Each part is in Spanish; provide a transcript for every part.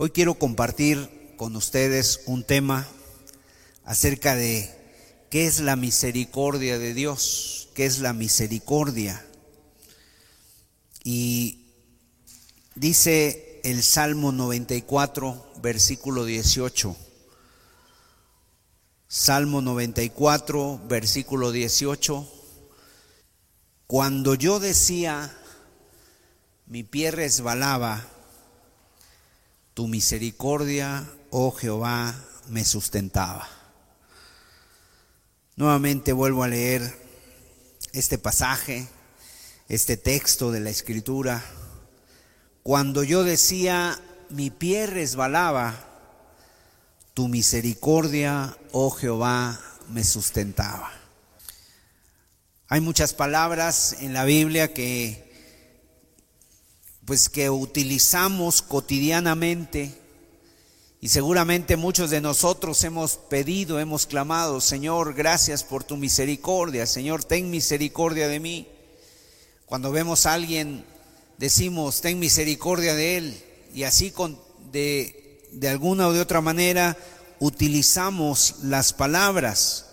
Hoy quiero compartir con ustedes un tema acerca de qué es la misericordia de Dios, qué es la misericordia. Y dice el Salmo 94, versículo 18. Salmo 94, versículo 18. Cuando yo decía, mi pie resbalaba, tu misericordia, oh Jehová, me sustentaba. Nuevamente vuelvo a leer este pasaje, este texto de la escritura. Cuando yo decía, mi pie resbalaba, tu misericordia, oh Jehová, me sustentaba. Hay muchas palabras en la Biblia que pues que utilizamos cotidianamente y seguramente muchos de nosotros hemos pedido, hemos clamado, Señor, gracias por tu misericordia, Señor, ten misericordia de mí. Cuando vemos a alguien, decimos, ten misericordia de él, y así con, de, de alguna o de otra manera utilizamos las palabras.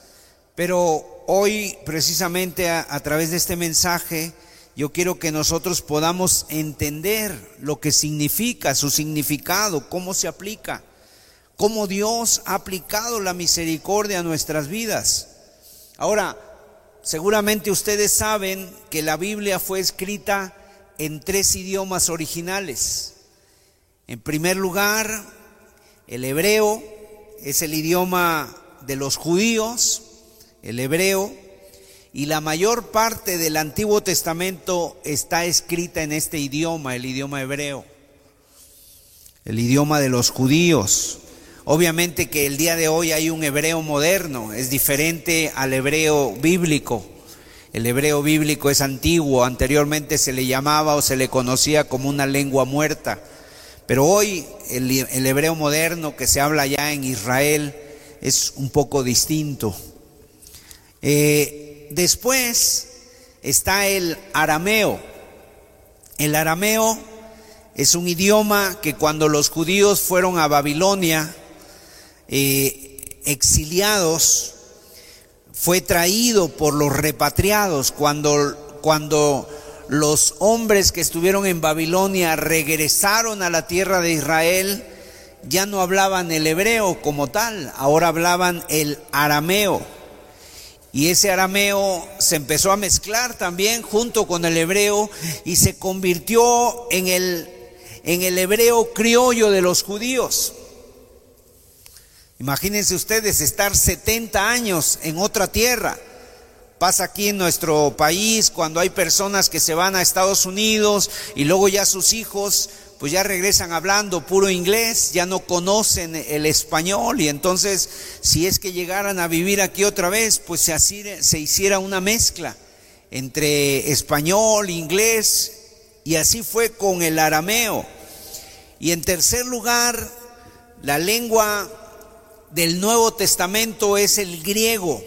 Pero hoy, precisamente a, a través de este mensaje, yo quiero que nosotros podamos entender lo que significa, su significado, cómo se aplica, cómo Dios ha aplicado la misericordia a nuestras vidas. Ahora, seguramente ustedes saben que la Biblia fue escrita en tres idiomas originales. En primer lugar, el hebreo es el idioma de los judíos, el hebreo y la mayor parte del Antiguo Testamento está escrita en este idioma, el idioma hebreo, el idioma de los judíos. Obviamente que el día de hoy hay un hebreo moderno, es diferente al hebreo bíblico. El hebreo bíblico es antiguo, anteriormente se le llamaba o se le conocía como una lengua muerta. Pero hoy el, hebreo moderno que se habla ya en Israel es un poco distinto. Eh, después está el arameo. El arameo es un idioma que cuando los judíos fueron a Babilonia, eh, exiliados, fue traído por los repatriados. Cuando, cuando los hombres que estuvieron en Babilonia regresaron a la tierra de Israel, ya no hablaban el hebreo como tal, ahora hablaban el arameo. Y ese arameo se empezó a mezclar también junto con el hebreo y se convirtió en el, en el hebreo criollo de los judíos. Imagínense ustedes estar 70 años en otra tierra. Pasa aquí en nuestro país cuando hay personas que se van a Estados Unidos y luego ya sus hijos pues ya regresan hablando puro inglés, ya no conocen el español y entonces si es que llegaran a vivir aquí otra vez, pues se, se hiciera una mezcla entre español, inglés y así fue con el arameo. Y en tercer lugar, la lengua del Nuevo Testamento es el griego,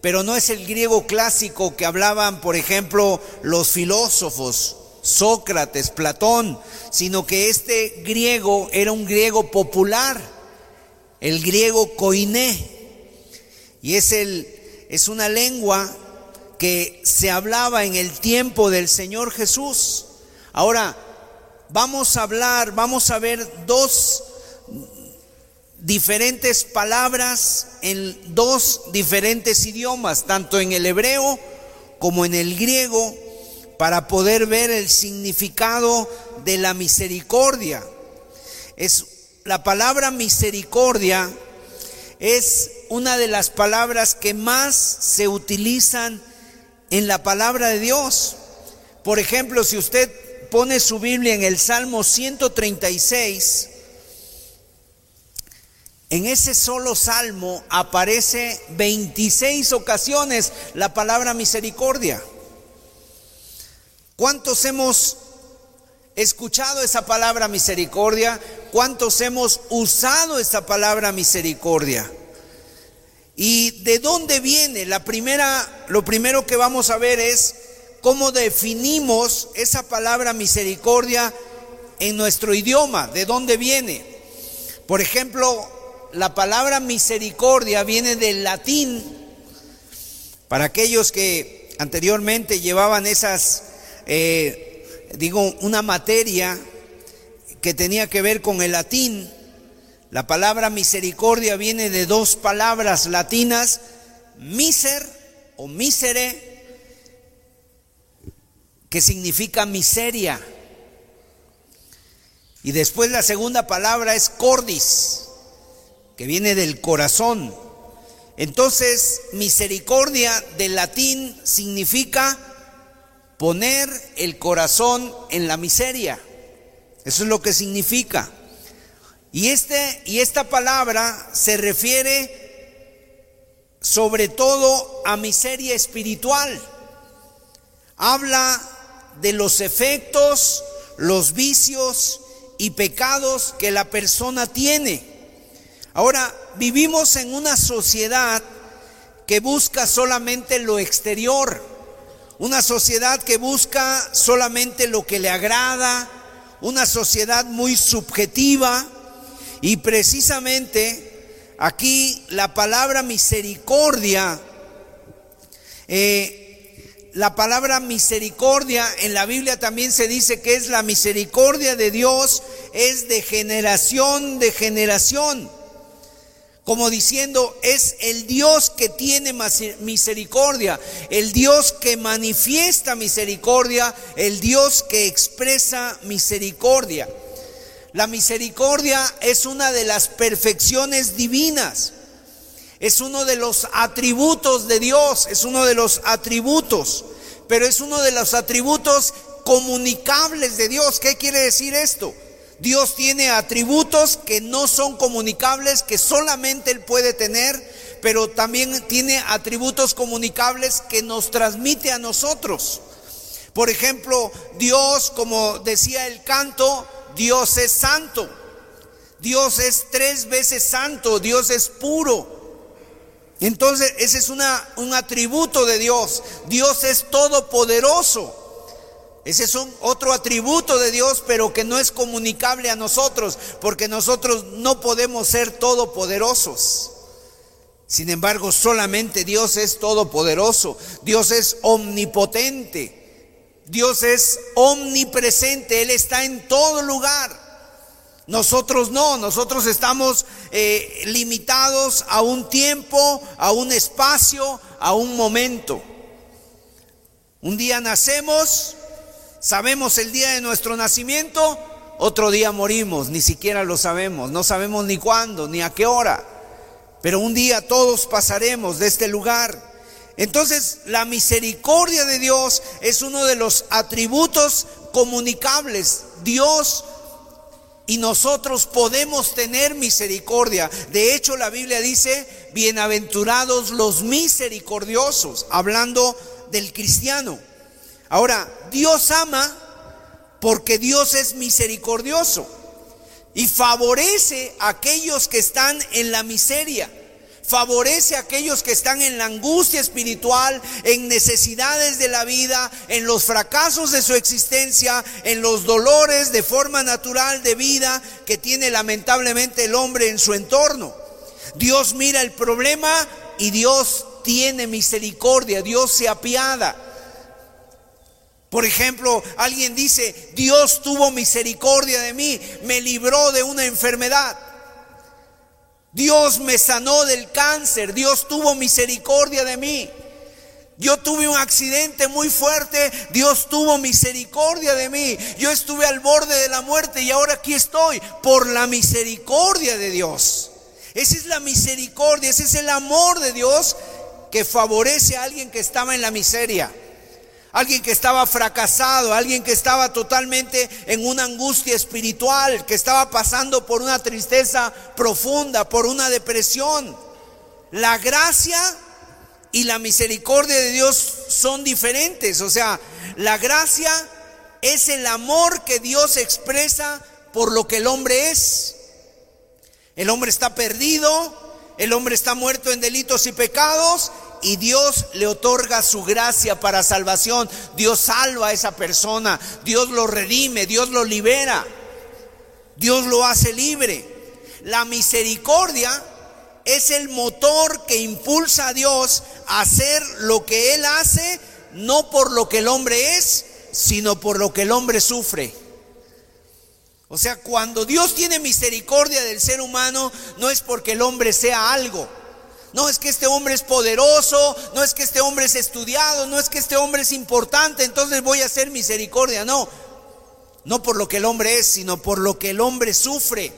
pero no es el griego clásico que hablaban, por ejemplo, los filósofos Sócrates, Platón, sino que este griego era un griego popular, el griego koiné, y es, el, es una lengua que se hablaba en el tiempo del Señor Jesús. Ahora, vamos a hablar, vamos a ver dos diferentes palabras en dos diferentes idiomas, tanto en el hebreo como en el griego, para poder ver el significado de la misericordia. Es la palabra misericordia es una de las palabras que más se utilizan en la palabra de Dios. Por ejemplo, si usted pone su Biblia en el Salmo 136, en ese solo salmo aparece 26 ocasiones la palabra misericordia. ¿Cuántos hemos escuchado esa palabra misericordia? ¿Cuántos hemos usado esa palabra misericordia? ¿Y de dónde viene? La primera, lo primero que vamos a ver es cómo definimos esa palabra misericordia en nuestro idioma, de dónde viene. Por ejemplo, la palabra misericordia viene del latín. Para aquellos que anteriormente llevaban esas, eh, digo, una materia que tenía que ver con el latín, la palabra misericordia viene de dos palabras latinas, miser o misere, que significa miseria. Y después la segunda palabra es cordis, que viene del corazón. Entonces, misericordia del latín significa poner el corazón en la miseria. Eso es lo que significa. Y, este, y esta palabra se refiere sobre todo a miseria espiritual. Habla de los efectos, los vicios y pecados que la persona tiene. Ahora, vivimos en una sociedad que busca solamente lo exterior, una sociedad que busca solamente lo que le agrada, una sociedad muy subjetiva y precisamente aquí la palabra misericordia eh, la palabra misericordia en la Biblia también se dice que es la misericordia de Dios, es de generación de generación. Como diciendo, es el Dios que tiene misericordia, el Dios que manifiesta misericordia, el Dios que expresa misericordia. La misericordia es una de las perfecciones divinas. Es uno de los atributos de Dios, es uno de los atributos, pero es uno de los atributos comunicables de Dios. ¿Qué quiere decir esto? Dios tiene atributos que no son comunicables, que solamente Él puede tener, pero también tiene atributos comunicables que nos transmite a nosotros. Por ejemplo, Dios, como decía el canto, Dios es santo. Dios es tres veces santo, Dios es puro. Entonces, ese es una, un atributo de Dios. Dios es todopoderoso. Ese es un otro atributo de Dios, pero que no es comunicable a nosotros, porque nosotros no podemos ser todopoderosos. Sin embargo, solamente Dios es todopoderoso. Dios es omnipotente. Dios es omnipresente. Él está en todo lugar. Nosotros no, nosotros estamos eh, limitados a un tiempo, a un espacio, a un momento. Un día nacemos, sabemos el día de nuestro nacimiento, otro día morimos, ni siquiera lo sabemos, no sabemos ni cuándo, ni a qué hora, pero un día todos pasaremos de este lugar. Entonces, la misericordia de Dios es uno de los atributos comunicables. Dios y nosotros podemos tener misericordia. De hecho, la Biblia dice, bienaventurados los misericordiosos, hablando del cristiano. Ahora, Dios ama porque Dios es misericordioso y favorece a aquellos que están en la miseria favorece a aquellos que están en la angustia espiritual, en necesidades de la vida, en los fracasos de su existencia, en los dolores de forma natural de vida que tiene lamentablemente el hombre en su entorno. Dios mira el problema y Dios tiene misericordia, Dios se apiada. Por ejemplo, alguien dice, Dios tuvo misericordia de mí, me libró de una enfermedad. Dios me sanó del cáncer, Dios tuvo misericordia de mí. Yo tuve un accidente muy fuerte, Dios tuvo misericordia de mí. Yo estuve al borde de la muerte y ahora aquí estoy por la misericordia de Dios. Esa es la misericordia, ese es el amor de Dios que favorece a alguien que estaba en la miseria alguien que estaba fracasado, alguien que estaba totalmente en una angustia espiritual, que estaba pasando por una tristeza profunda, por una depresión. La gracia y la misericordia de Dios son diferentes, o sea, la gracia es el amor que Dios expresa por lo que el hombre es. El hombre está perdido, el hombre está muerto en delitos y pecados y Dios le otorga su gracia para salvación. Dios salva a esa persona, Dios lo redime, Dios lo libera. Dios lo hace libre. La misericordia es el motor que impulsa a Dios a hacer lo que Él hace, no por lo que el hombre es, sino por lo que el hombre sufre. O sea, cuando Dios tiene misericordia del ser humano, no es porque el hombre sea algo. No es que este hombre es poderoso, no es que este hombre es estudiado, no es que este hombre es importante, entonces voy a hacer misericordia. No, no por lo que el hombre es, sino por lo que el hombre sufre.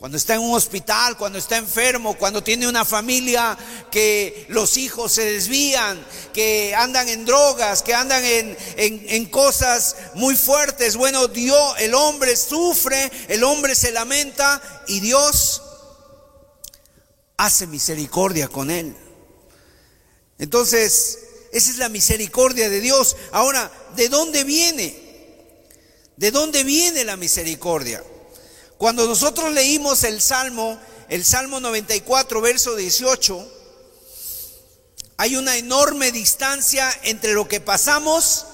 Cuando está en un hospital, cuando está enfermo, cuando tiene una familia que los hijos se desvían, que andan en drogas, que andan en, en, cosas muy fuertes. Bueno, Dios, el hombre sufre, el hombre se lamenta y Dios hace misericordia con él. Entonces, esa es la misericordia de Dios. Ahora, ¿de dónde viene? ¿De dónde viene la misericordia? Cuando nosotros leímos el Salmo, el Salmo 94, verso 18, hay una enorme distancia entre lo que pasamos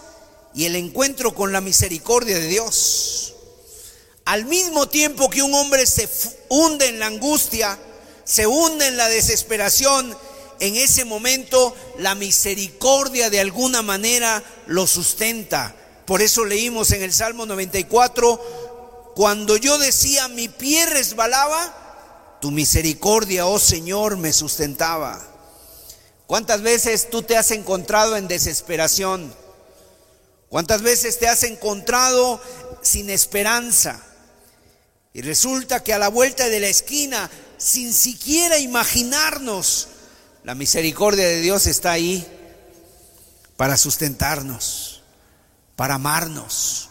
y el encuentro con la misericordia de Dios. Al mismo tiempo que un hombre se hunde en la angustia, se hunde en la desesperación, en ese momento la misericordia de alguna manera lo sustenta. Por eso leímos en el Salmo 94, cuando yo decía mi pie resbalaba, tu misericordia, oh Señor, me sustentaba. ¿Cuántas veces tú te has encontrado en desesperación? ¿Cuántas veces te has encontrado sin esperanza? Y resulta que a la vuelta de la esquina, sin siquiera imaginarnos, la misericordia de Dios está ahí para sustentarnos, para amarnos,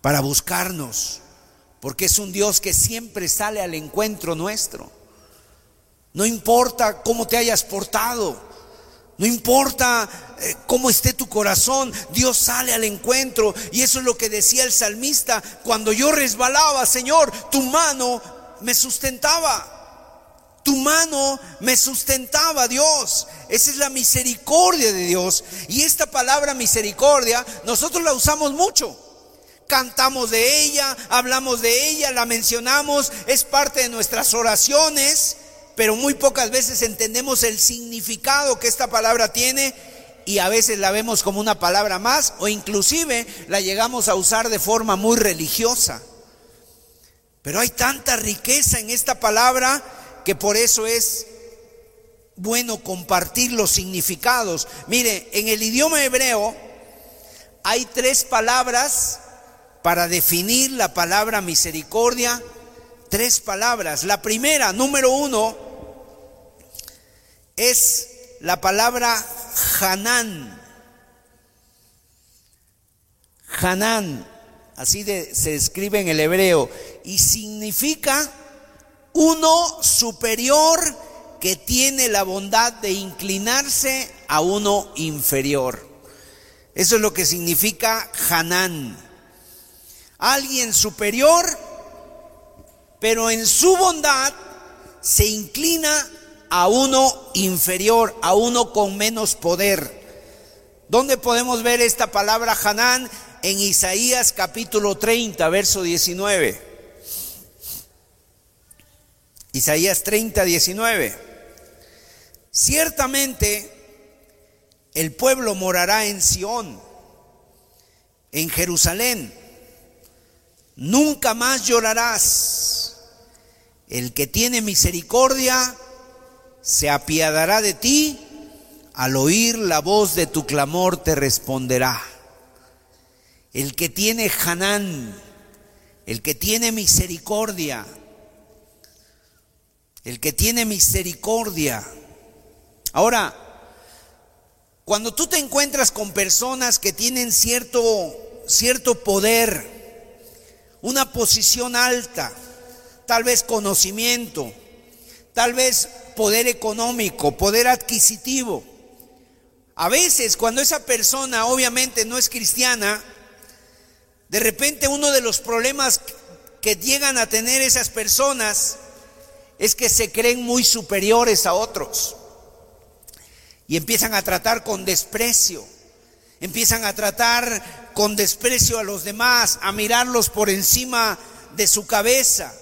para buscarnos porque es un Dios que siempre sale al encuentro nuestro. No importa cómo te hayas portado, no importa eh, cómo esté tu corazón, Dios sale al encuentro. Y eso es lo que decía el salmista, cuando yo resbalaba, Señor, tu mano me sustentaba. Tu mano me sustentaba, Dios. Esa es la misericordia de Dios. Y esta palabra misericordia, nosotros la usamos mucho cantamos de ella, hablamos de ella, la mencionamos, es parte de nuestras oraciones, pero muy pocas veces entendemos el significado que esta palabra tiene y a veces la vemos como una palabra más o inclusive la llegamos a usar de forma muy religiosa. Pero hay tanta riqueza en esta palabra que por eso es bueno compartir los significados. Mire, en el idioma hebreo hay tres palabras para definir la palabra misericordia tres palabras. La primera, número uno, es la palabra Hanán. Hanán, así se escribe en el hebreo, y significa uno superior que tiene la bondad de inclinarse a uno inferior. Eso es lo que significa Hanán alguien superior, pero en su bondad se inclina a uno inferior, a uno con menos poder. ¿Dónde podemos ver esta palabra Hanán? En Isaías capítulo 30, verso 19. Isaías 30, 19. Ciertamente el pueblo morará en Sión, en Jerusalén nunca más llorarás. El que tiene misericordia se apiadará de ti, al oír la voz de tu clamor te responderá. El que tiene Hanán, el que tiene misericordia, el que tiene misericordia. Ahora, cuando tú te encuentras con personas que tienen cierto, cierto poder, una posición alta, tal vez conocimiento, tal vez poder económico, poder adquisitivo. A veces cuando esa persona obviamente no es cristiana, de repente uno de los problemas que llegan a tener esas personas es que se creen muy superiores a otros y empiezan a tratar con desprecio, empiezan a tratar con desprecio a los demás, a mirarlos por encima de su cabeza.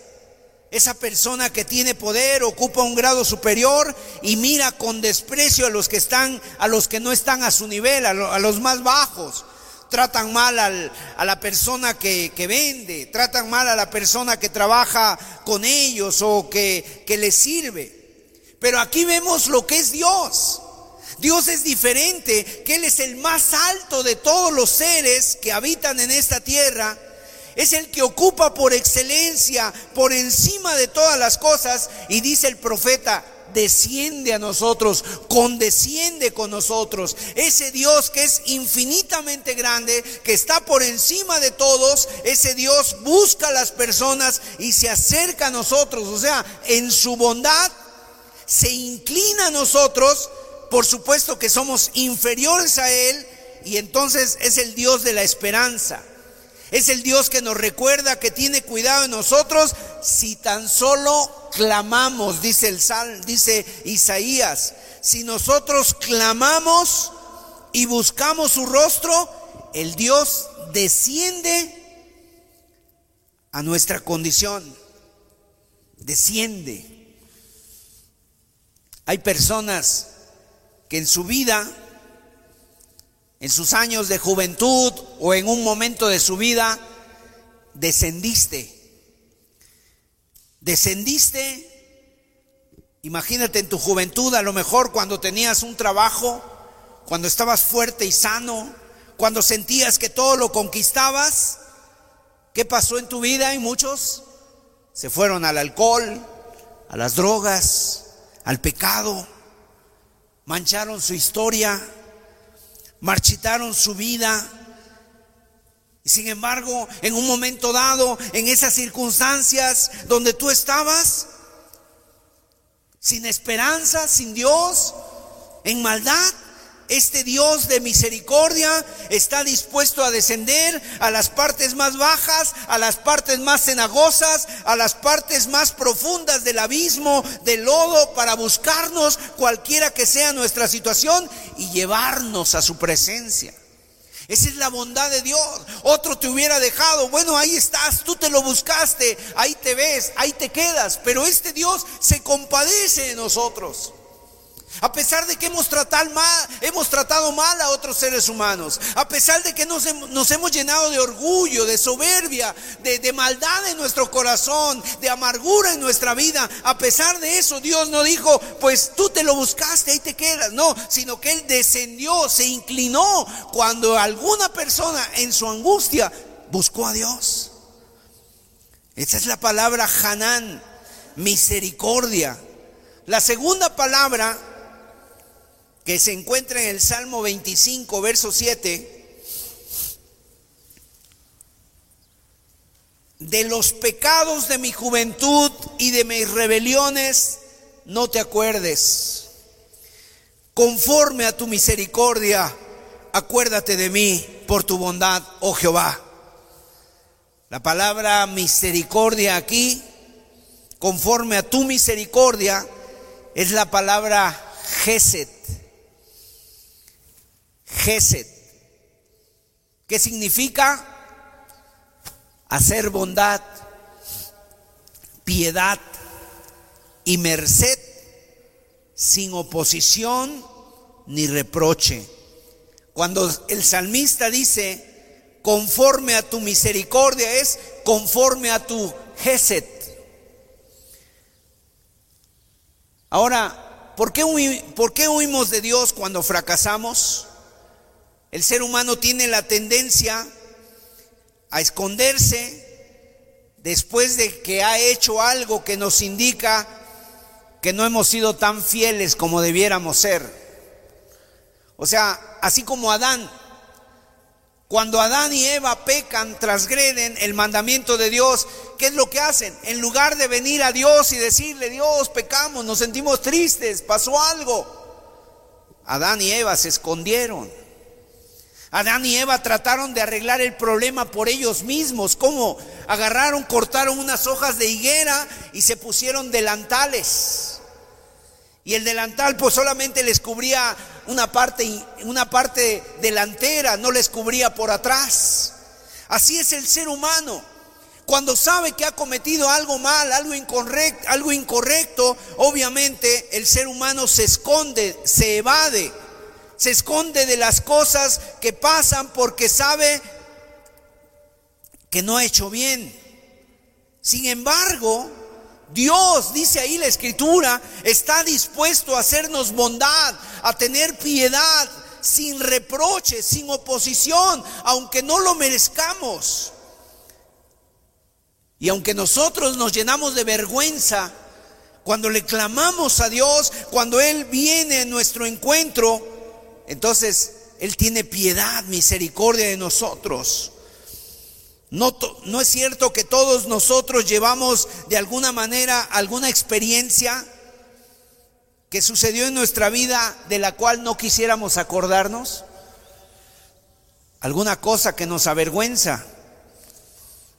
Esa persona que tiene poder ocupa un grado superior y mira con desprecio a los que están, a los que no están a su nivel, a, los más bajos. Tratan mal a la persona que, vende, tratan mal a la persona que trabaja con ellos o que, que les sirve. Pero aquí vemos lo que es Dios. Dios es diferente, que Él es el más alto de todos los seres que habitan en esta tierra es el que ocupa por excelencia, por encima de todas las cosas. Y dice el profeta, desciende a nosotros, condesciende con nosotros. Ese Dios que es infinitamente grande, que está por encima de todos, ese Dios busca a las personas y se acerca a nosotros. O sea, en su bondad se inclina a nosotros. Por supuesto que somos inferiores a Él y entonces es el Dios de la esperanza. Es el Dios que nos recuerda que tiene cuidado de nosotros si tan solo clamamos, dice el Sal, dice Isaías. Si nosotros clamamos y buscamos su rostro, el Dios desciende a nuestra condición. Desciende. Hay personas que en su vida en sus años de juventud o en un momento de su vida, descendiste. Descendiste, imagínate en tu juventud, a lo mejor cuando tenías un trabajo, cuando estabas fuerte y sano, cuando sentías que todo lo conquistabas, ¿qué pasó en tu vida? Y muchos se fueron al alcohol, a las drogas, al pecado, mancharon su historia marchitaron su vida. Y sin embargo, en un momento dado, en esas circunstancias donde tú estabas, sin esperanza, sin Dios, en maldad, este Dios de misericordia está dispuesto a descender a las partes más bajas, a las partes más cenagosas, a las partes más profundas del abismo, del lodo, para buscarnos cualquiera que sea nuestra situación y llevarnos a su presencia. Esa es la bondad de Dios. Otro te hubiera dejado. Bueno, ahí estás, tú te lo buscaste, ahí te ves, ahí te quedas. Pero este Dios se compadece de nosotros. A pesar de que hemos tratado mal, a otros seres humanos. A pesar de que nos, hemos llenado de orgullo, de soberbia, de, de, maldad en nuestro corazón, de amargura en nuestra vida. A pesar de eso, Dios no dijo, pues tú te lo buscaste, ahí te quedas. No, sino que Él descendió, se inclinó cuando alguna persona en su angustia buscó a Dios. Esa es la palabra Hanán, misericordia. La segunda palabra que se encuentra en el Salmo 25, verso 7, de los pecados de mi juventud y de mis rebeliones no te acuerdes. Conforme a tu misericordia, acuérdate de mí por tu bondad, oh Jehová. La palabra misericordia aquí, conforme a tu misericordia, es la palabra Geset. Gesed. ¿Qué significa? Hacer bondad, piedad y merced sin oposición ni reproche. Cuando el salmista dice, conforme a tu misericordia, es conforme a tu Gesed. Ahora, ¿por qué, ¿por qué huimos de Dios cuando fracasamos? El ser humano tiene la tendencia a esconderse después de que ha hecho algo que nos indica que no hemos sido tan fieles como debiéramos ser. O sea, así como Adán, cuando Adán y Eva pecan, transgreden el mandamiento de Dios, ¿qué es lo que hacen? En lugar de venir a Dios y decirle, Dios, pecamos, nos sentimos tristes, pasó algo. Adán y Eva se escondieron. Adán y Eva trataron de arreglar el problema por ellos mismos. ¿Cómo? Agarraron, cortaron unas hojas de higuera y se pusieron delantales. Y el delantal pues solamente les cubría una parte, una parte delantera, no les cubría por atrás. Así es el ser humano. Cuando sabe que ha cometido algo mal, algo incorrecto, algo incorrecto, obviamente el ser humano se esconde, se evade, se esconde de las cosas que pasan porque sabe que no ha hecho bien. Sin embargo, Dios, dice ahí la escritura, está dispuesto a hacernos bondad, a tener piedad, sin reproche, sin oposición, aunque no lo merezcamos. Y aunque nosotros nos llenamos de vergüenza, cuando le clamamos a Dios, cuando Él viene en nuestro encuentro, entonces Él tiene piedad, misericordia de nosotros. No, no, es cierto que todos nosotros llevamos de alguna manera alguna experiencia que sucedió en nuestra vida de la cual no quisiéramos acordarnos. Alguna cosa que nos avergüenza.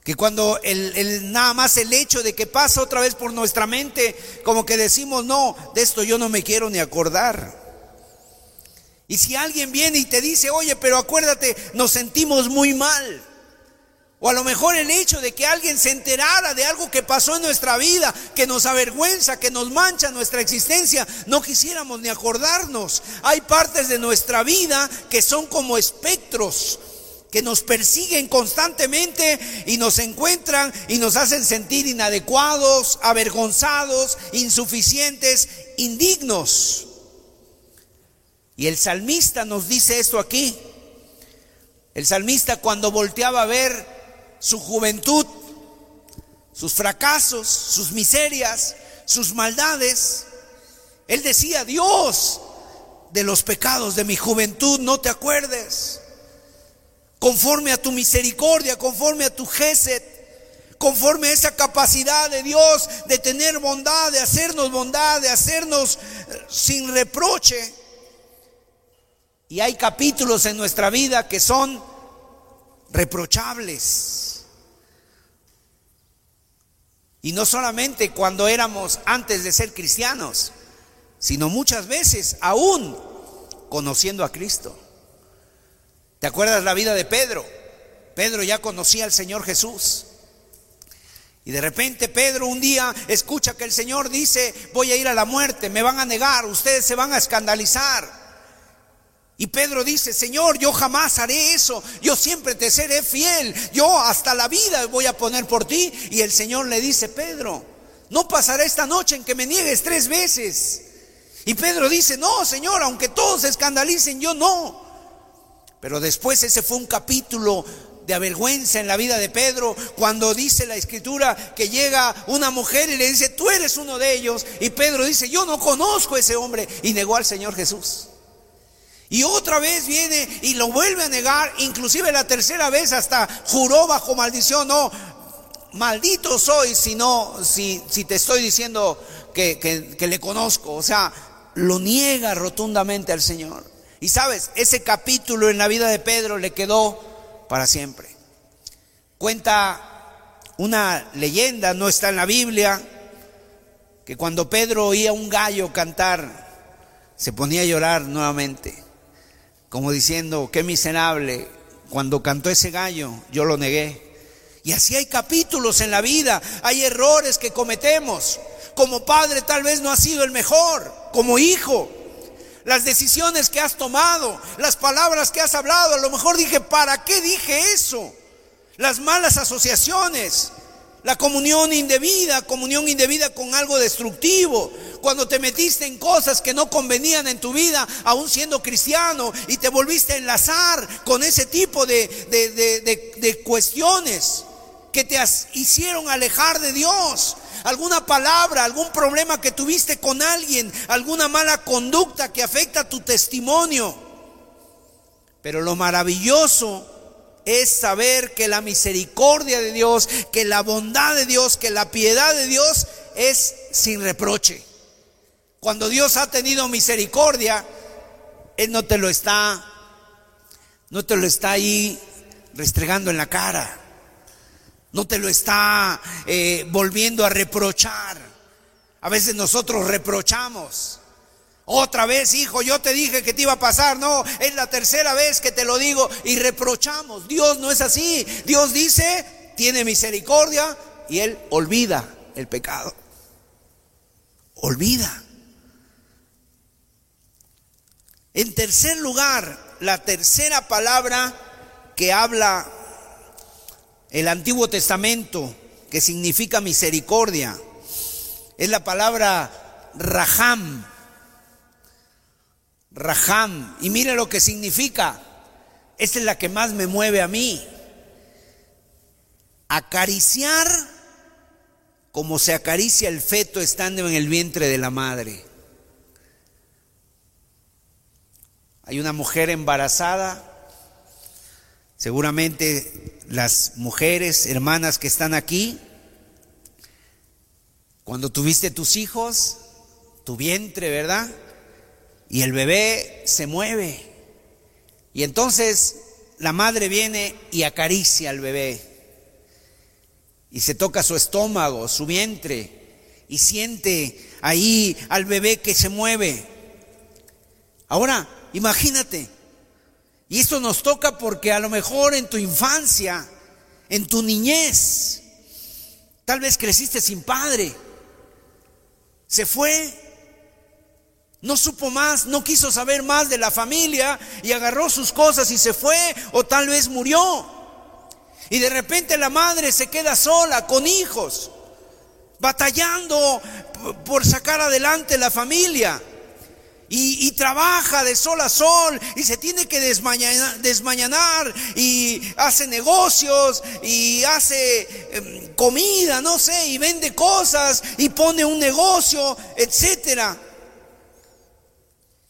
Que cuando el, nada más el hecho de que pasa otra vez por nuestra mente, como que decimos, no, de esto yo no me quiero ni acordar. Y si alguien viene y te dice, oye, pero acuérdate, nos sentimos muy mal. O a lo mejor el hecho de que alguien se enterara de algo que pasó en nuestra vida, que nos avergüenza, que nos mancha nuestra existencia, no quisiéramos ni acordarnos. Hay partes de nuestra vida que son como espectros que nos persiguen constantemente y nos encuentran y nos hacen sentir inadecuados, avergonzados, insuficientes, indignos. Y el salmista nos dice esto aquí. El salmista cuando volteaba a ver su juventud, sus fracasos, sus miserias, sus maldades, él decía, Dios, de los pecados de mi juventud no te acuerdes conforme a tu misericordia, conforme a tu gesed, conforme a esa capacidad de Dios de tener bondad, de hacernos bondad, de hacernos eh, sin reproche. Y hay capítulos en nuestra vida que son reprochables. Y no solamente cuando éramos antes de ser cristianos, sino muchas veces aún conociendo a Cristo. ¿Te acuerdas la vida de Pedro? Pedro ya conocía al Señor Jesús. Y de repente Pedro un día escucha que el Señor dice, voy a ir a la muerte, me van a negar, ustedes se van a escandalizar. Y Pedro dice, Señor, yo jamás haré eso, yo siempre te seré fiel, yo hasta la vida voy a poner por ti. Y el Señor le dice, Pedro, no pasará esta noche en que me niegues tres veces. Y Pedro dice, no, Señor, aunque todos se escandalicen, yo no. Pero después ese fue un capítulo de avergüenza en la vida de Pedro cuando dice la escritura que llega una mujer y le dice, tú eres uno de ellos. Y Pedro dice, yo no conozco a ese hombre. Y negó al Señor Jesús. Y otra vez viene y lo vuelve a negar, inclusive la tercera vez hasta juró bajo maldición, no, maldito soy si no, si, te estoy diciendo que le conozco. O sea, lo niega rotundamente al Señor. Y sabes, ese capítulo en la vida de Pedro le quedó para siempre. Cuenta una leyenda, no está en la Biblia, que cuando Pedro oía un gallo cantar, se ponía a llorar nuevamente, como diciendo, qué miserable, cuando cantó ese gallo, yo lo negué. Y así hay capítulos en la vida, hay errores que cometemos. Como padre tal vez no ha sido el mejor, como hijo las decisiones que has tomado, las palabras que has hablado. A lo mejor dije, ¿para qué dije eso? Las malas asociaciones, la comunión indebida, comunión indebida con algo destructivo. Cuando te metiste en cosas que no convenían en tu vida, aún siendo cristiano, y te volviste a enlazar con ese tipo de, de cuestiones que te hicieron alejar de Dios alguna palabra, algún problema que tuviste con alguien, alguna mala conducta que afecta tu testimonio. Pero lo maravilloso es saber que la misericordia de Dios, que la bondad de Dios, que la piedad de Dios es sin reproche. Cuando Dios ha tenido misericordia, Él no te lo está, no te lo está ahí restregando en la cara no te lo está eh, volviendo a reprochar. A veces nosotros reprochamos. Otra vez, hijo, yo te dije que te iba a pasar. No, es la tercera vez que te lo digo y reprochamos. Dios no es así. Dios dice, tiene misericordia y Él olvida el pecado. Olvida. En tercer lugar, la tercera palabra que habla el Antiguo Testamento, que significa misericordia, es la palabra Raham. Raham. Y mire lo que significa. Esta es la que más me mueve a mí. Acariciar como se acaricia el feto estando en el vientre de la madre. Hay una mujer embarazada, seguramente las mujeres, hermanas que están aquí, cuando tuviste tus hijos, tu vientre, ¿verdad? Y el bebé se mueve. Y entonces la madre viene y acaricia al bebé y se toca su estómago, su vientre, y siente ahí al bebé que se mueve. Ahora, imagínate, y esto nos toca porque a lo mejor en tu infancia, en tu niñez, tal vez creciste sin padre, se fue, no supo más, no quiso saber más de la familia y agarró sus cosas y se fue, o tal vez murió. Y de repente la madre se queda sola, con hijos, batallando por sacar adelante la familia. Y, trabaja de sol a sol y se tiene que desmañanar, y hace negocios y hace em, comida, no sé, y vende cosas y pone un negocio, etcétera.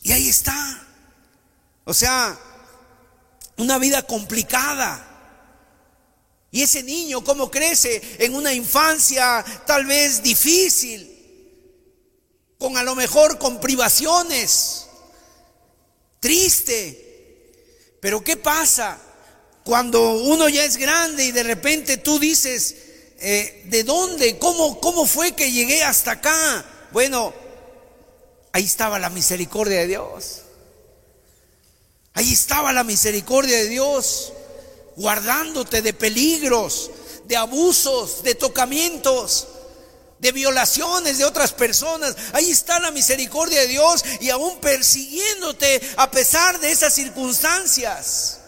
Y ahí está. O sea, una vida complicada. Y ese niño, ¿cómo crece en una infancia tal vez difícil? Con a lo mejor con privaciones, triste. Pero ¿qué pasa cuando uno ya es grande y de repente tú dices, eh, ¿de dónde? ¿Cómo, ¿Cómo fue que llegué hasta acá? Bueno, ahí estaba la misericordia de Dios. Ahí estaba la misericordia de Dios guardándote de peligros, de abusos, de tocamientos, de violaciones de otras personas. Ahí está la misericordia de Dios y aún persiguiéndote a pesar de esas circunstancias.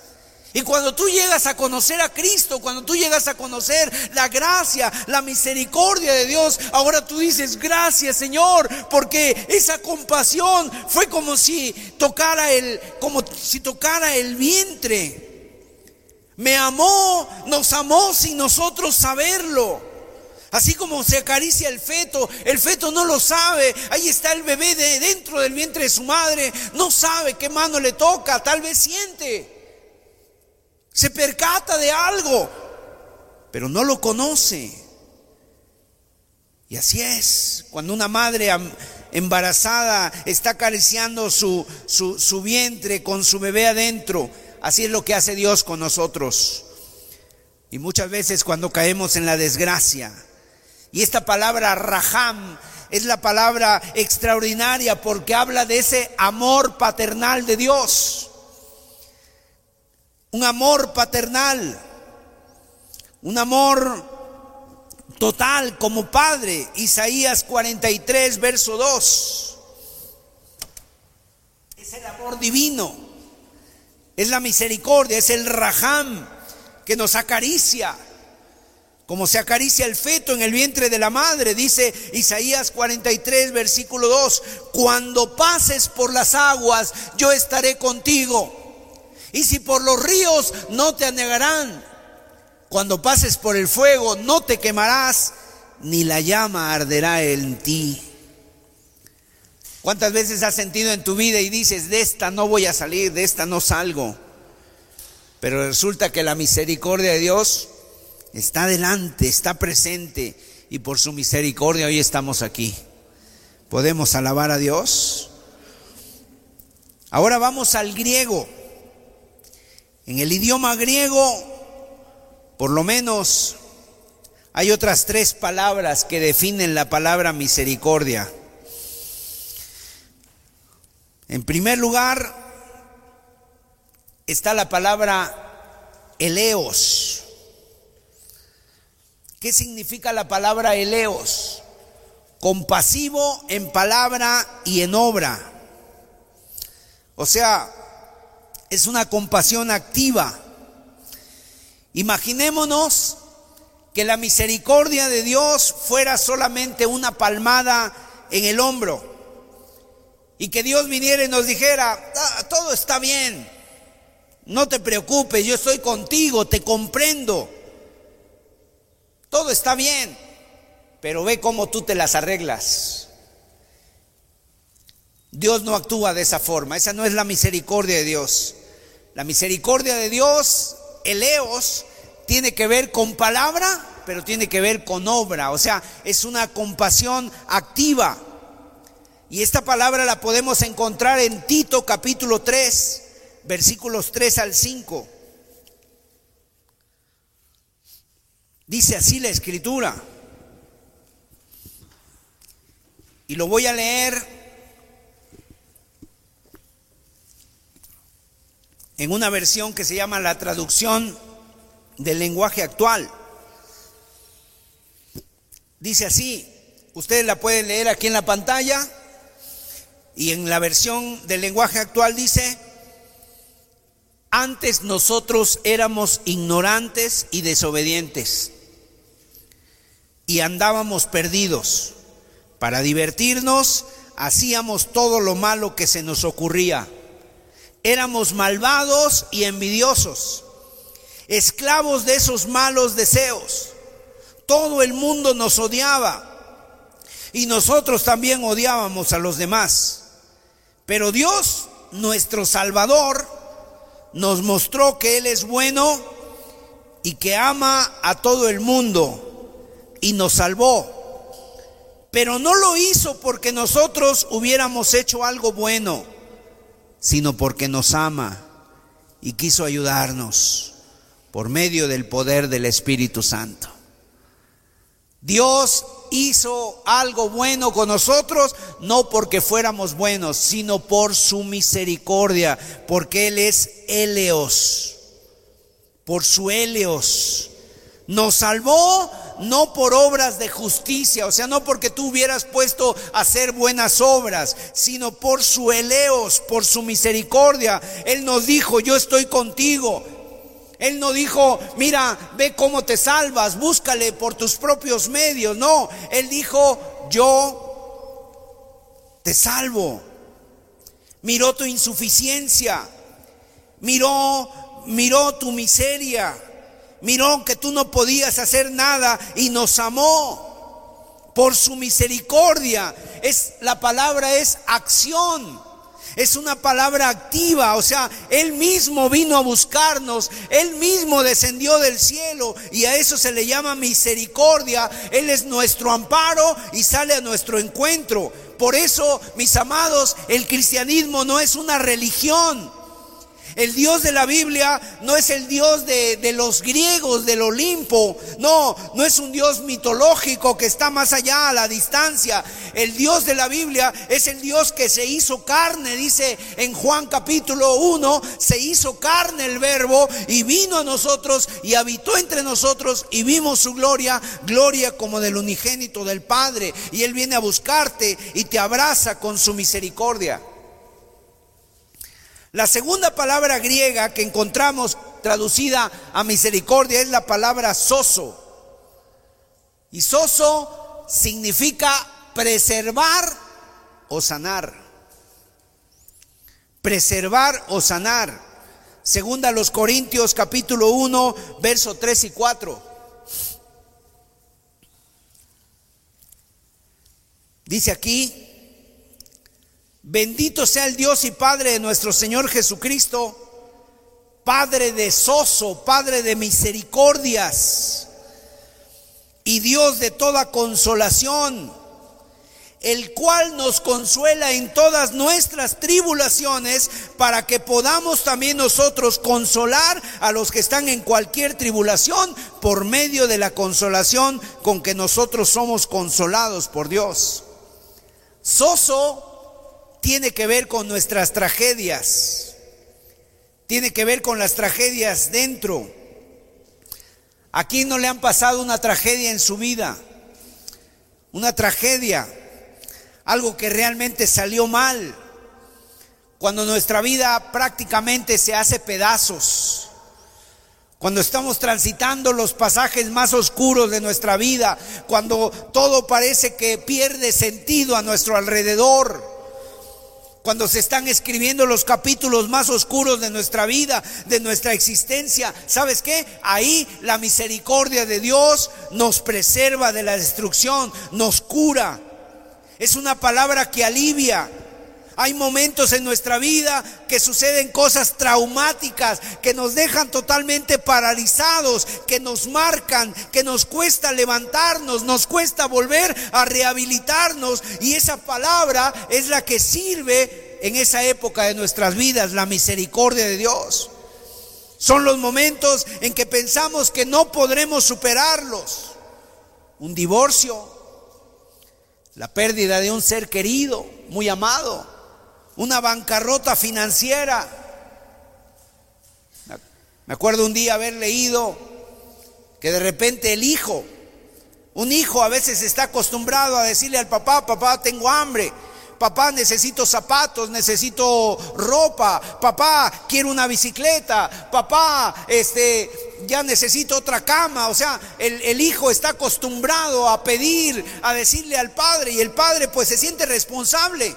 Y cuando tú llegas a conocer a Cristo, cuando tú llegas a conocer la gracia, la misericordia de Dios, ahora tú dices, gracias Señor, porque esa compasión fue como si tocara el, como si tocara el vientre me amó, nos amó sin nosotros saberlo. Así como se acaricia el feto, el feto no lo sabe. Ahí está el bebé de dentro del vientre de su madre, no sabe qué mano le toca, tal vez siente. Se percata de algo, pero no lo conoce. Y así es, cuando una madre embarazada está acariciando su, su, su vientre con su bebé adentro, Así es lo que hace Dios con nosotros. Y muchas veces cuando caemos en la desgracia, y esta palabra raham es la palabra extraordinaria porque habla de ese amor paternal de Dios. Un amor paternal, un amor total como padre. Isaías 43, verso 2. Es el amor divino. Es la misericordia, es el rajam que nos acaricia. Como se acaricia el feto en el vientre de la madre, dice Isaías 43, versículo 2, cuando pases por las aguas, yo estaré contigo. Y si por los ríos, no te anegarán. Cuando pases por el fuego, no te quemarás, ni la llama arderá en ti. ¿Cuántas veces has sentido en tu vida y dices, de esta no voy a salir, de esta no salgo? Pero resulta que la misericordia de Dios está delante, está presente y por su misericordia hoy estamos aquí. ¿Podemos alabar a Dios? Ahora vamos al griego. En el idioma griego, por lo menos, hay otras tres palabras que definen la palabra misericordia. En primer lugar, está la palabra eleos. ¿Qué significa la palabra eleos? Compasivo en palabra y en obra. O sea, es una compasión activa. Imaginémonos que la misericordia de Dios fuera solamente una palmada en el hombro y que Dios viniera y nos dijera, ah, todo está bien, no te preocupes, yo estoy contigo, te comprendo, todo está bien, pero ve cómo tú te las arreglas. Dios no actúa de esa forma, esa no es la misericordia de Dios. La misericordia de Dios, eleos, tiene que ver con palabra, pero tiene que ver con obra. O sea, es una compasión activa. Y esta palabra la podemos encontrar en Tito capítulo 3, versículos 3 al 5. Dice así la escritura. Y lo voy a leer en una versión que se llama la traducción del lenguaje actual. Dice así, ustedes la pueden leer aquí en la pantalla y en la versión del lenguaje actual dice, antes nosotros éramos ignorantes y desobedientes y andábamos perdidos. Para divertirnos hacíamos todo lo malo que se nos ocurría. Éramos malvados y envidiosos esclavos de esos malos deseos. Todo el mundo nos odiaba y nosotros también odiábamos a los demás. Pero Dios, nuestro Salvador, nos mostró que Él es bueno y que ama a todo el mundo y nos salvó. Pero no lo hizo porque nosotros hubiéramos hecho algo bueno, sino porque nos ama y quiso ayudarnos por medio del poder del Espíritu Santo. Dios hizo algo bueno con nosotros, no porque fuéramos buenos, sino por su misericordia, porque Él es Eleos, por su Eleos. Nos salvó no por obras de justicia, o sea, no porque tú hubieras puesto a hacer buenas obras, sino por su Eleos, por su misericordia. Él nos dijo, yo estoy contigo, él no dijo, mira, ve cómo te salvas, búscale por tus propios medios. No, Él dijo, yo te salvo. Miró tu insuficiencia, miró, miró tu miseria, miró que tú no podías hacer nada y nos amó por su misericordia. Es la palabra es acción. Es una palabra activa, o sea, Él mismo vino a buscarnos, Él mismo descendió del cielo y a eso se le llama misericordia. Él es nuestro amparo y sale a nuestro encuentro. Por eso, mis amados, el cristianismo no es una religión. El Dios de la Biblia no es el Dios de, los griegos, del Olimpo. No, no es un Dios mitológico que está más allá a la distancia. El Dios de la Biblia es el Dios que se hizo carne, dice en Juan capítulo 1, se hizo carne el verbo y vino a nosotros y habitó entre nosotros y vimos su gloria, gloria como del unigénito del Padre. Y Él viene a buscarte y te abraza con su misericordia. La segunda palabra griega que encontramos traducida a misericordia es la palabra soso. Y soso significa preservar o sanar. Preservar o sanar. Segunda los Corintios capítulo 1, verso 3 y 4. Dice aquí, Bendito sea el Dios y Padre de nuestro Señor Jesucristo, Padre de soso, Padre de misericordias y Dios de toda consolación, el cual nos consuela en todas nuestras tribulaciones para que podamos también nosotros consolar a los que están en cualquier tribulación por medio de la consolación con que nosotros somos consolados por Dios. Soso tiene que ver con nuestras tragedias, tiene que ver con las tragedias dentro. ¿A quién no le han pasado una tragedia en su vida? Una tragedia, algo que realmente salió mal, cuando nuestra vida prácticamente se hace pedazos, cuando estamos transitando los pasajes más oscuros de nuestra vida, cuando todo parece que pierde sentido a nuestro alrededor cuando se están escribiendo los capítulos más oscuros de nuestra vida, de nuestra existencia, ¿sabes qué? Ahí la misericordia de Dios nos preserva de la destrucción, nos cura. Es una palabra que alivia, hay momentos en nuestra vida que suceden cosas traumáticas, que nos dejan totalmente paralizados, que nos marcan, que nos cuesta levantarnos, nos cuesta volver a rehabilitarnos. Y esa palabra es la que sirve en esa época de nuestras vidas, la misericordia de Dios. Son los momentos en que pensamos que no podremos superarlos. Un divorcio, la pérdida de un ser querido, muy amado una bancarrota financiera. Me acuerdo un día haber leído que de repente el hijo, un hijo a veces está acostumbrado a decirle al papá, papá, tengo hambre. Papá, necesito zapatos, necesito ropa. Papá, quiero una bicicleta. Papá, este, ya necesito otra cama. O sea, el, el, hijo está acostumbrado a pedir, a decirle al padre y el padre pues se siente responsable.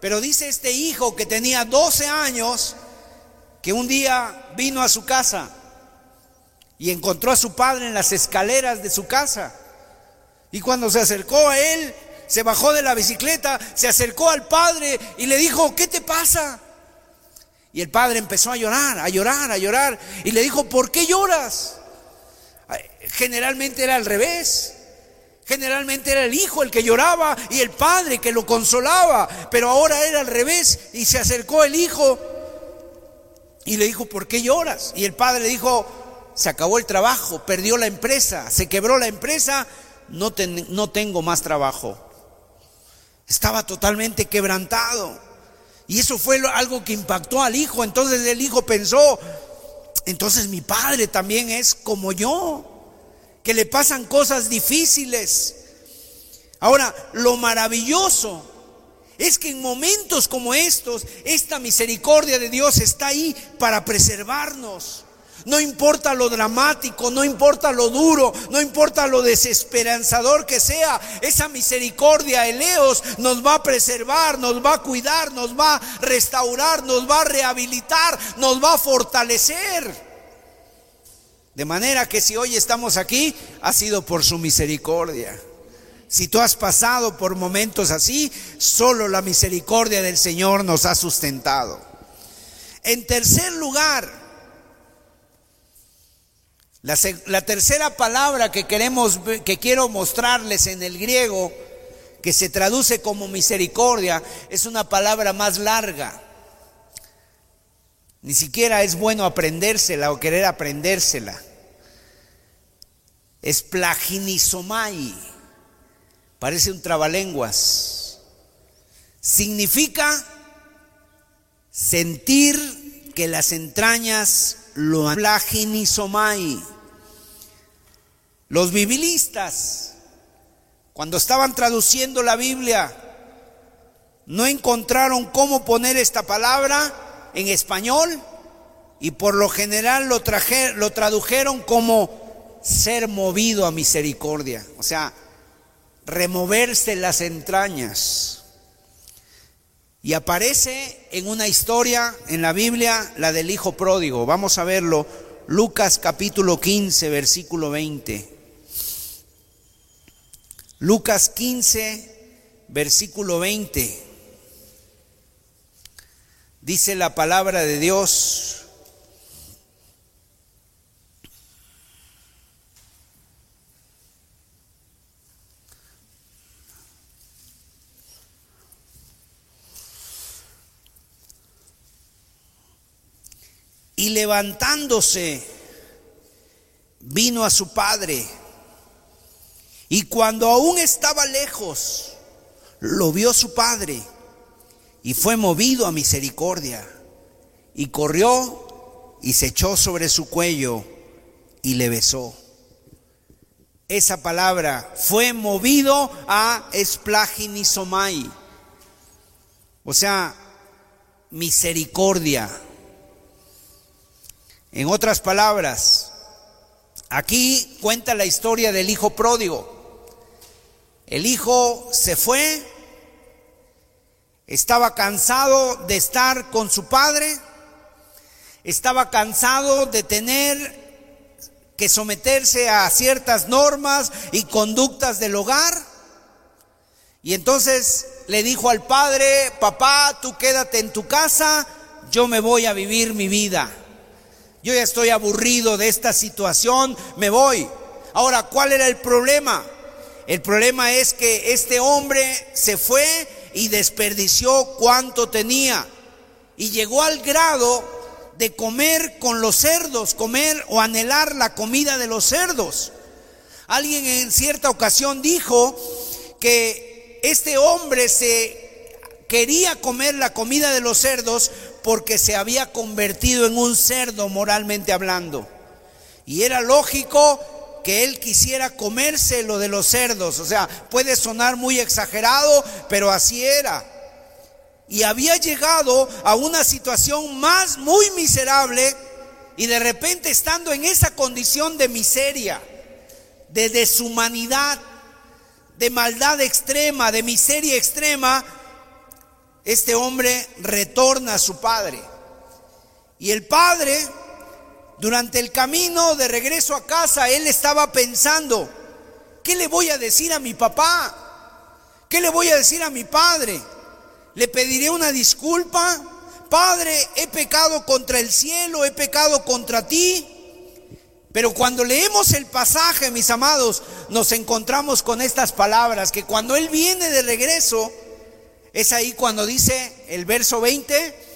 Pero dice este hijo que tenía 12 años que un día vino a su casa y encontró a su padre en las escaleras de su casa. Y cuando se acercó a él, se bajó de la bicicleta, se acercó al padre y le dijo, ¿qué te pasa? Y el padre empezó a llorar, a llorar, a llorar. Y le dijo, ¿por qué lloras? Generalmente era al revés. Generalmente era el hijo el que lloraba y el padre que lo consolaba, pero ahora era al revés y se acercó el hijo y le dijo, ¿por qué lloras? Y el padre le dijo, se acabó el trabajo, perdió la empresa, se quebró la empresa, no, no tengo más trabajo. Estaba totalmente quebrantado. Y eso fue algo que impactó al hijo. Entonces el hijo pensó, entonces mi padre también es como yo que le pasan cosas difíciles. Ahora, lo maravilloso es que en momentos como estos, esta misericordia de Dios está ahí para preservarnos. No importa lo dramático, no importa lo duro, no importa lo desesperanzador que sea, esa misericordia, Eleos, nos va a preservar, nos va a cuidar, nos va a restaurar, nos va a rehabilitar, nos va a fortalecer. De manera que si hoy estamos aquí, ha sido por su misericordia. Si tú has pasado por momentos así, solo la misericordia del Señor nos ha sustentado. En tercer lugar, la, tercera palabra que queremos que quiero mostrarles en el griego que se traduce como misericordia es una palabra más larga. Ni siquiera es bueno aprendérsela o querer aprendérsela es plaginisomai, parece un trabalenguas. Significa sentir que las entrañas lo plaginisomai. Los biblistas, cuando estaban traduciendo la Biblia, no encontraron cómo poner esta palabra en español y por lo general lo, lo tradujeron como ser movido a misericordia, o sea, removerse las entrañas. Y aparece en una historia en la Biblia la del hijo pródigo. Vamos a verlo, Lucas capítulo 15, versículo 20. Lucas 15, versículo 20. Dice la palabra de Dios, Y levantándose, vino a su padre. Y cuando aún estaba lejos, lo vio su padre y fue movido a misericordia. Y corrió y se echó sobre su cuello y le besó. esa palabra, fue movido a esplaginisomai. O sea, misericordia. En otras palabras, aquí cuenta la historia del hijo pródigo. El hijo se fue, estaba cansado de estar con su padre, estaba cansado de tener que someterse a ciertas normas y conductas del hogar. Y entonces le dijo al padre, papá, tú quédate en tu casa, yo me voy a vivir mi vida. Yo ya estoy aburrido de esta situación, me voy. Ahora, ¿cuál era el problema? El problema es que este hombre se fue y desperdició cuanto tenía. Y llegó al grado de comer con los cerdos, comer o anhelar la comida de los cerdos. Alguien en cierta ocasión dijo que este hombre se quería comer la comida de los cerdos porque se había convertido en un cerdo moralmente hablando. Y era lógico que él quisiera comerse lo de los cerdos. O sea, puede sonar muy exagerado, pero así era. Y había llegado a una situación más muy miserable y de repente estando en esa condición de miseria, de deshumanidad, de maldad extrema, de miseria extrema, este hombre retorna a su padre. Y el padre durante el camino de regreso a casa, él estaba pensando, ¿qué le voy a decir a mi papá? ¿Qué le voy a decir a mi padre? ¿Le pediré una disculpa? Padre, he pecado contra el cielo, he pecado contra ti. Pero cuando leemos el pasaje, mis amados, nos encontramos con estas palabras, que cuando Él viene de regreso, es ahí cuando dice el verso 20,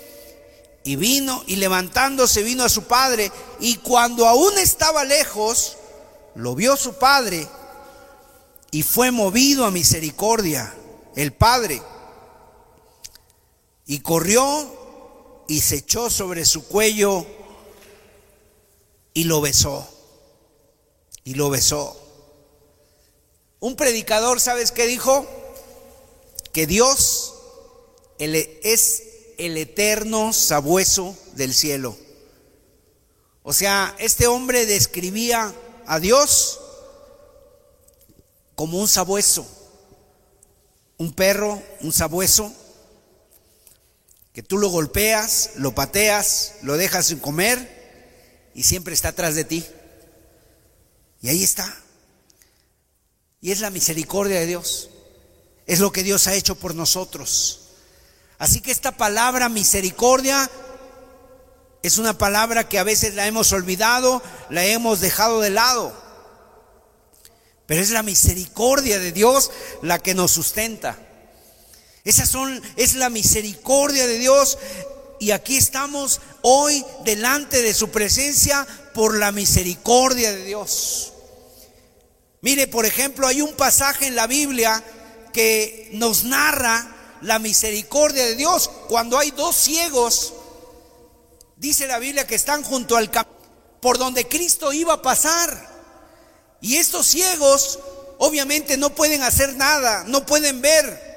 y vino y levantándose vino a su padre y cuando aún estaba lejos, lo vio su padre y fue movido a misericordia el padre. Y corrió y se echó sobre su cuello y lo besó. Y lo besó. Un predicador, ¿sabes qué dijo? Que Dios es el eterno sabueso del cielo. O sea, este hombre describía a Dios como un sabueso, un perro, un sabueso, que tú lo golpeas, lo pateas, lo dejas sin comer y siempre está atrás de ti. Y ahí está. Y es la misericordia de Dios. Es lo que Dios ha hecho por nosotros. Así que esta palabra misericordia es una palabra que a veces la hemos olvidado, la hemos dejado de lado. Pero es la misericordia de Dios la que nos sustenta. Esas son es la misericordia de Dios y aquí estamos hoy delante de su presencia por la misericordia de Dios. Mire, por ejemplo, hay un pasaje en la Biblia que nos narra la misericordia de Dios. Cuando hay dos ciegos, dice la Biblia que están junto al camino por donde Cristo iba a pasar. Y estos ciegos obviamente no pueden hacer nada, no pueden ver.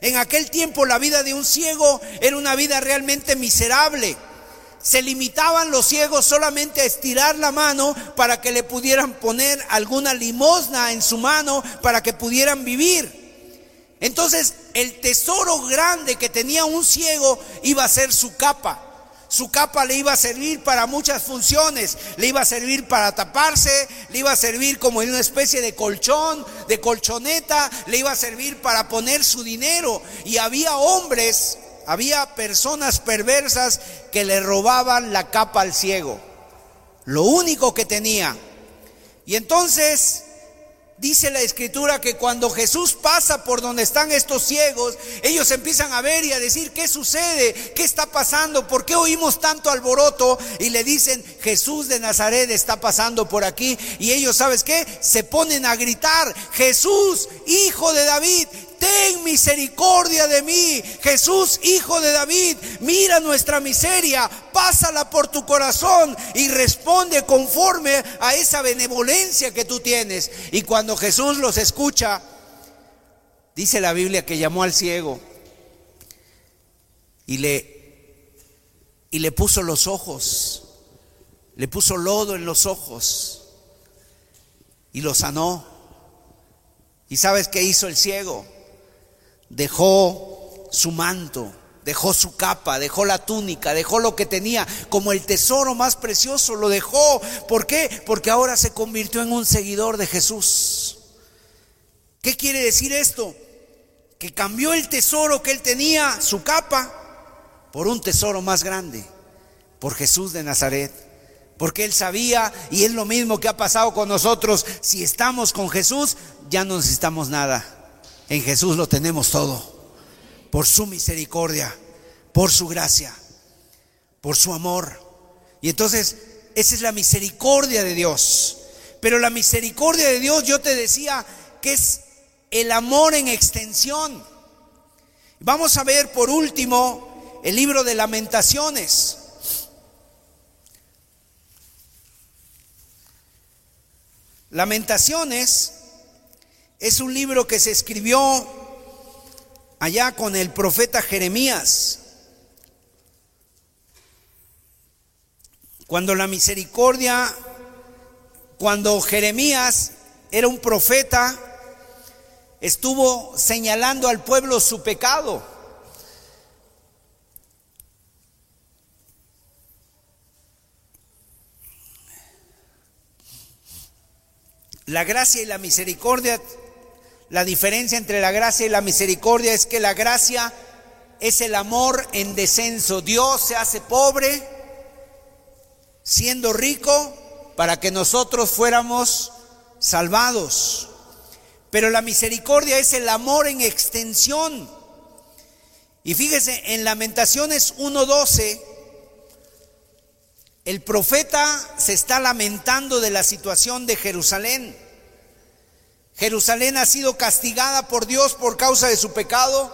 En aquel tiempo la vida de un ciego era una vida realmente miserable. Se limitaban los ciegos solamente a estirar la mano para que le pudieran poner alguna limosna en su mano para que pudieran vivir. Entonces el tesoro grande que tenía un ciego iba a ser su capa. Su capa le iba a servir para muchas funciones. Le iba a servir para taparse, le iba a servir como en una especie de colchón, de colchoneta, le iba a servir para poner su dinero. Y había hombres, había personas perversas que le robaban la capa al ciego. Lo único que tenía. Y entonces Dice la escritura que cuando Jesús pasa por donde están estos ciegos, ellos empiezan a ver y a decir, ¿qué sucede? ¿Qué está pasando? ¿Por qué oímos tanto alboroto? Y le dicen, Jesús de Nazaret está pasando por aquí. Y ellos, ¿sabes qué? Se ponen a gritar, Jesús, hijo de David, ten misericordia de mí. Jesús, hijo de David, mira nuestra miseria, pásala por tu corazón y responde conforme a esa benevolencia que tú tienes. Y cuando Jesús los escucha, dice la Biblia que llamó al ciego y le, y le puso los ojos, le puso lodo en los ojos y lo sanó. ¿Y sabes qué hizo el ciego? Dejó su manto, dejó su capa, dejó la túnica, dejó lo que tenía como el tesoro más precioso, lo dejó. ¿Por qué? Porque ahora se convirtió en un seguidor de Jesús. ¿Qué quiere decir esto? Que cambió el tesoro que él tenía, su capa, por un tesoro más grande, por Jesús de Nazaret porque Él sabía, y es lo mismo que ha pasado con nosotros, si estamos con Jesús, ya no necesitamos nada. En Jesús lo tenemos todo, por su misericordia, por su gracia, por su amor. Y entonces, esa es la misericordia de Dios. Pero la misericordia de Dios, yo te decía, que es el amor en extensión. Vamos a ver por último el libro de lamentaciones. Lamentaciones es un libro que se escribió allá con el profeta Jeremías. Cuando la misericordia, cuando Jeremías era un profeta, estuvo señalando al pueblo su pecado. La gracia y la misericordia, la diferencia entre la gracia y la misericordia es que la gracia es el amor en descenso. Dios se hace pobre siendo rico para que nosotros fuéramos salvados. Pero la misericordia es el amor en extensión. Y fíjese, en Lamentaciones 1.12, el profeta se está lamentando de la situación de Jerusalén. Jerusalén ha sido castigada por Dios por causa de su pecado.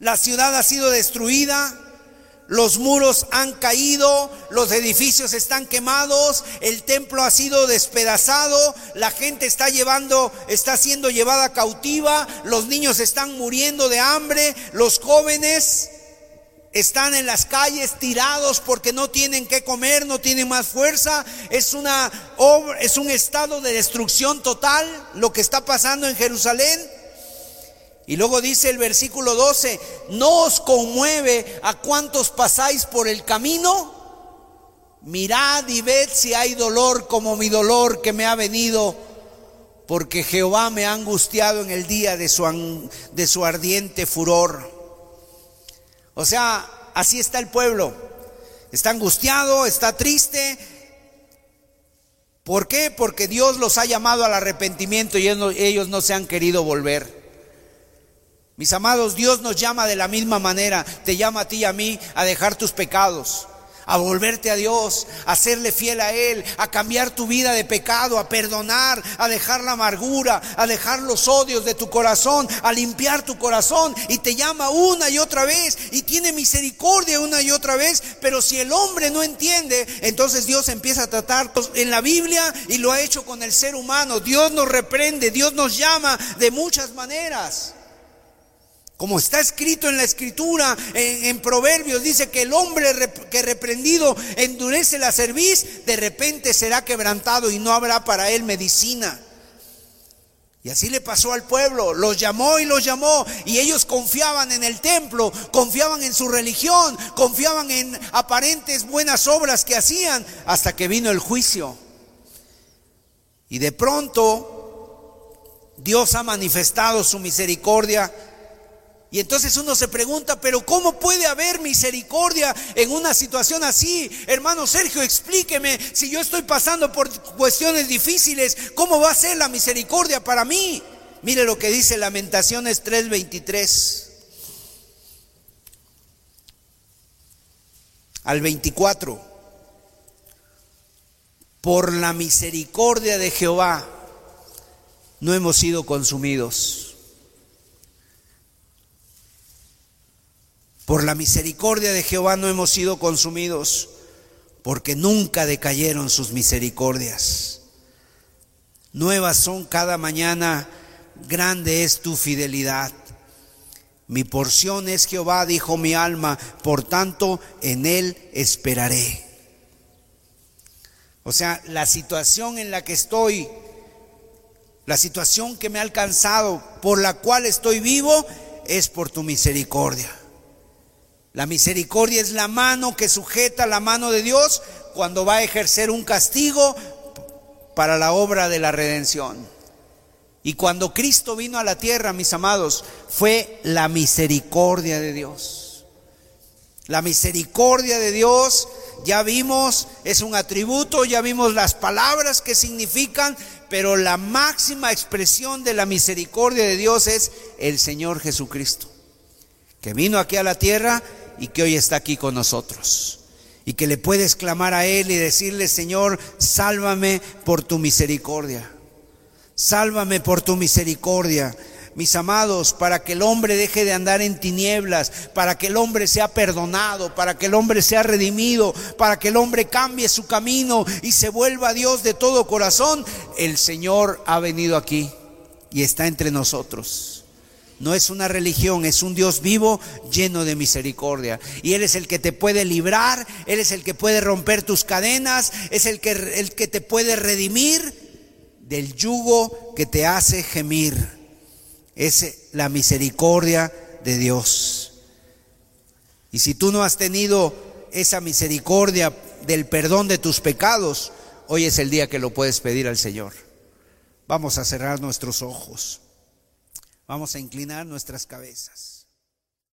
La ciudad ha sido destruida. Los muros han caído, los edificios están quemados, el templo ha sido despedazado, la gente está llevando, está siendo llevada cautiva, los niños están muriendo de hambre, los jóvenes están en las calles tirados porque no tienen que comer, no tienen más fuerza. Es una es un estado de destrucción total lo que está pasando en Jerusalén. Y luego dice el versículo 12, ¿no os conmueve a cuantos pasáis por el camino? Mirad y ved si hay dolor como mi dolor que me ha venido, porque Jehová me ha angustiado en el día de su, de su ardiente furor. O sea, así está el pueblo. Está angustiado, está triste. ¿Por qué? Porque Dios los ha llamado al arrepentimiento y ellos no se han querido volver. Mis amados, Dios nos llama de la misma manera, te llama a ti y a mí a dejar tus pecados, a volverte a Dios, a serle fiel a Él, a cambiar tu vida de pecado, a perdonar, a dejar la amargura, a dejar los odios de tu corazón, a limpiar tu corazón. Y te llama una y otra vez y tiene misericordia una y otra vez. Pero si el hombre no entiende, entonces Dios empieza a tratar en la Biblia y lo ha hecho con el ser humano. Dios nos reprende, Dios nos llama de muchas maneras. Como está escrito en la escritura, en, Proverbios, dice que el hombre que reprendido endurece la cerviz, de repente será quebrantado y no habrá para él medicina. Y así le pasó al pueblo, los llamó y los llamó, y ellos confiaban en el templo, confiaban en su religión, confiaban en aparentes buenas obras que hacían, hasta que vino el juicio. Y de pronto Dios ha manifestado su misericordia y entonces uno se pregunta, pero ¿cómo puede haber misericordia en una situación así? Hermano Sergio, explíqueme, si yo estoy pasando por cuestiones difíciles, ¿cómo va a ser la misericordia para mí? Mire lo que dice Lamentaciones 3:23 al 24. Por la misericordia de Jehová no hemos sido consumidos Por la misericordia de Jehová no hemos sido consumidos, porque nunca decayeron sus misericordias. Nuevas son cada mañana, grande es tu fidelidad. Mi porción es Jehová, dijo mi alma, por tanto en él esperaré. O sea, la situación en la que estoy, la situación que me ha alcanzado, por la cual estoy vivo, es por tu misericordia. La misericordia es la mano que sujeta la mano de Dios cuando va a ejercer un castigo para la obra de la redención. Y cuando Cristo vino a la tierra, mis amados, fue la misericordia de Dios. La misericordia de Dios, ya vimos, es un atributo, ya vimos las palabras que significan, pero la máxima expresión de la misericordia de Dios es el Señor Jesucristo, que vino aquí a la tierra y que hoy está aquí con nosotros. Y que le puedes clamar a Él y decirle, Señor, sálvame por tu misericordia. Sálvame por tu misericordia, mis amados, para que el hombre deje de andar en tinieblas, para que el hombre sea perdonado, para que el hombre sea redimido, para que el hombre cambie su camino y se vuelva a Dios de todo corazón. El Señor ha venido aquí y está entre nosotros. No es una religión, es un Dios vivo lleno de misericordia. Y Él es el que te puede librar, Él es el que puede romper tus cadenas, es el que, el que te puede redimir del yugo que te hace gemir. Es la misericordia de Dios. Y si tú no has tenido esa misericordia del perdón de tus pecados, hoy es el día que lo puedes pedir al Señor. Vamos a cerrar nuestros ojos. Vamos a inclinar nuestras cabezas.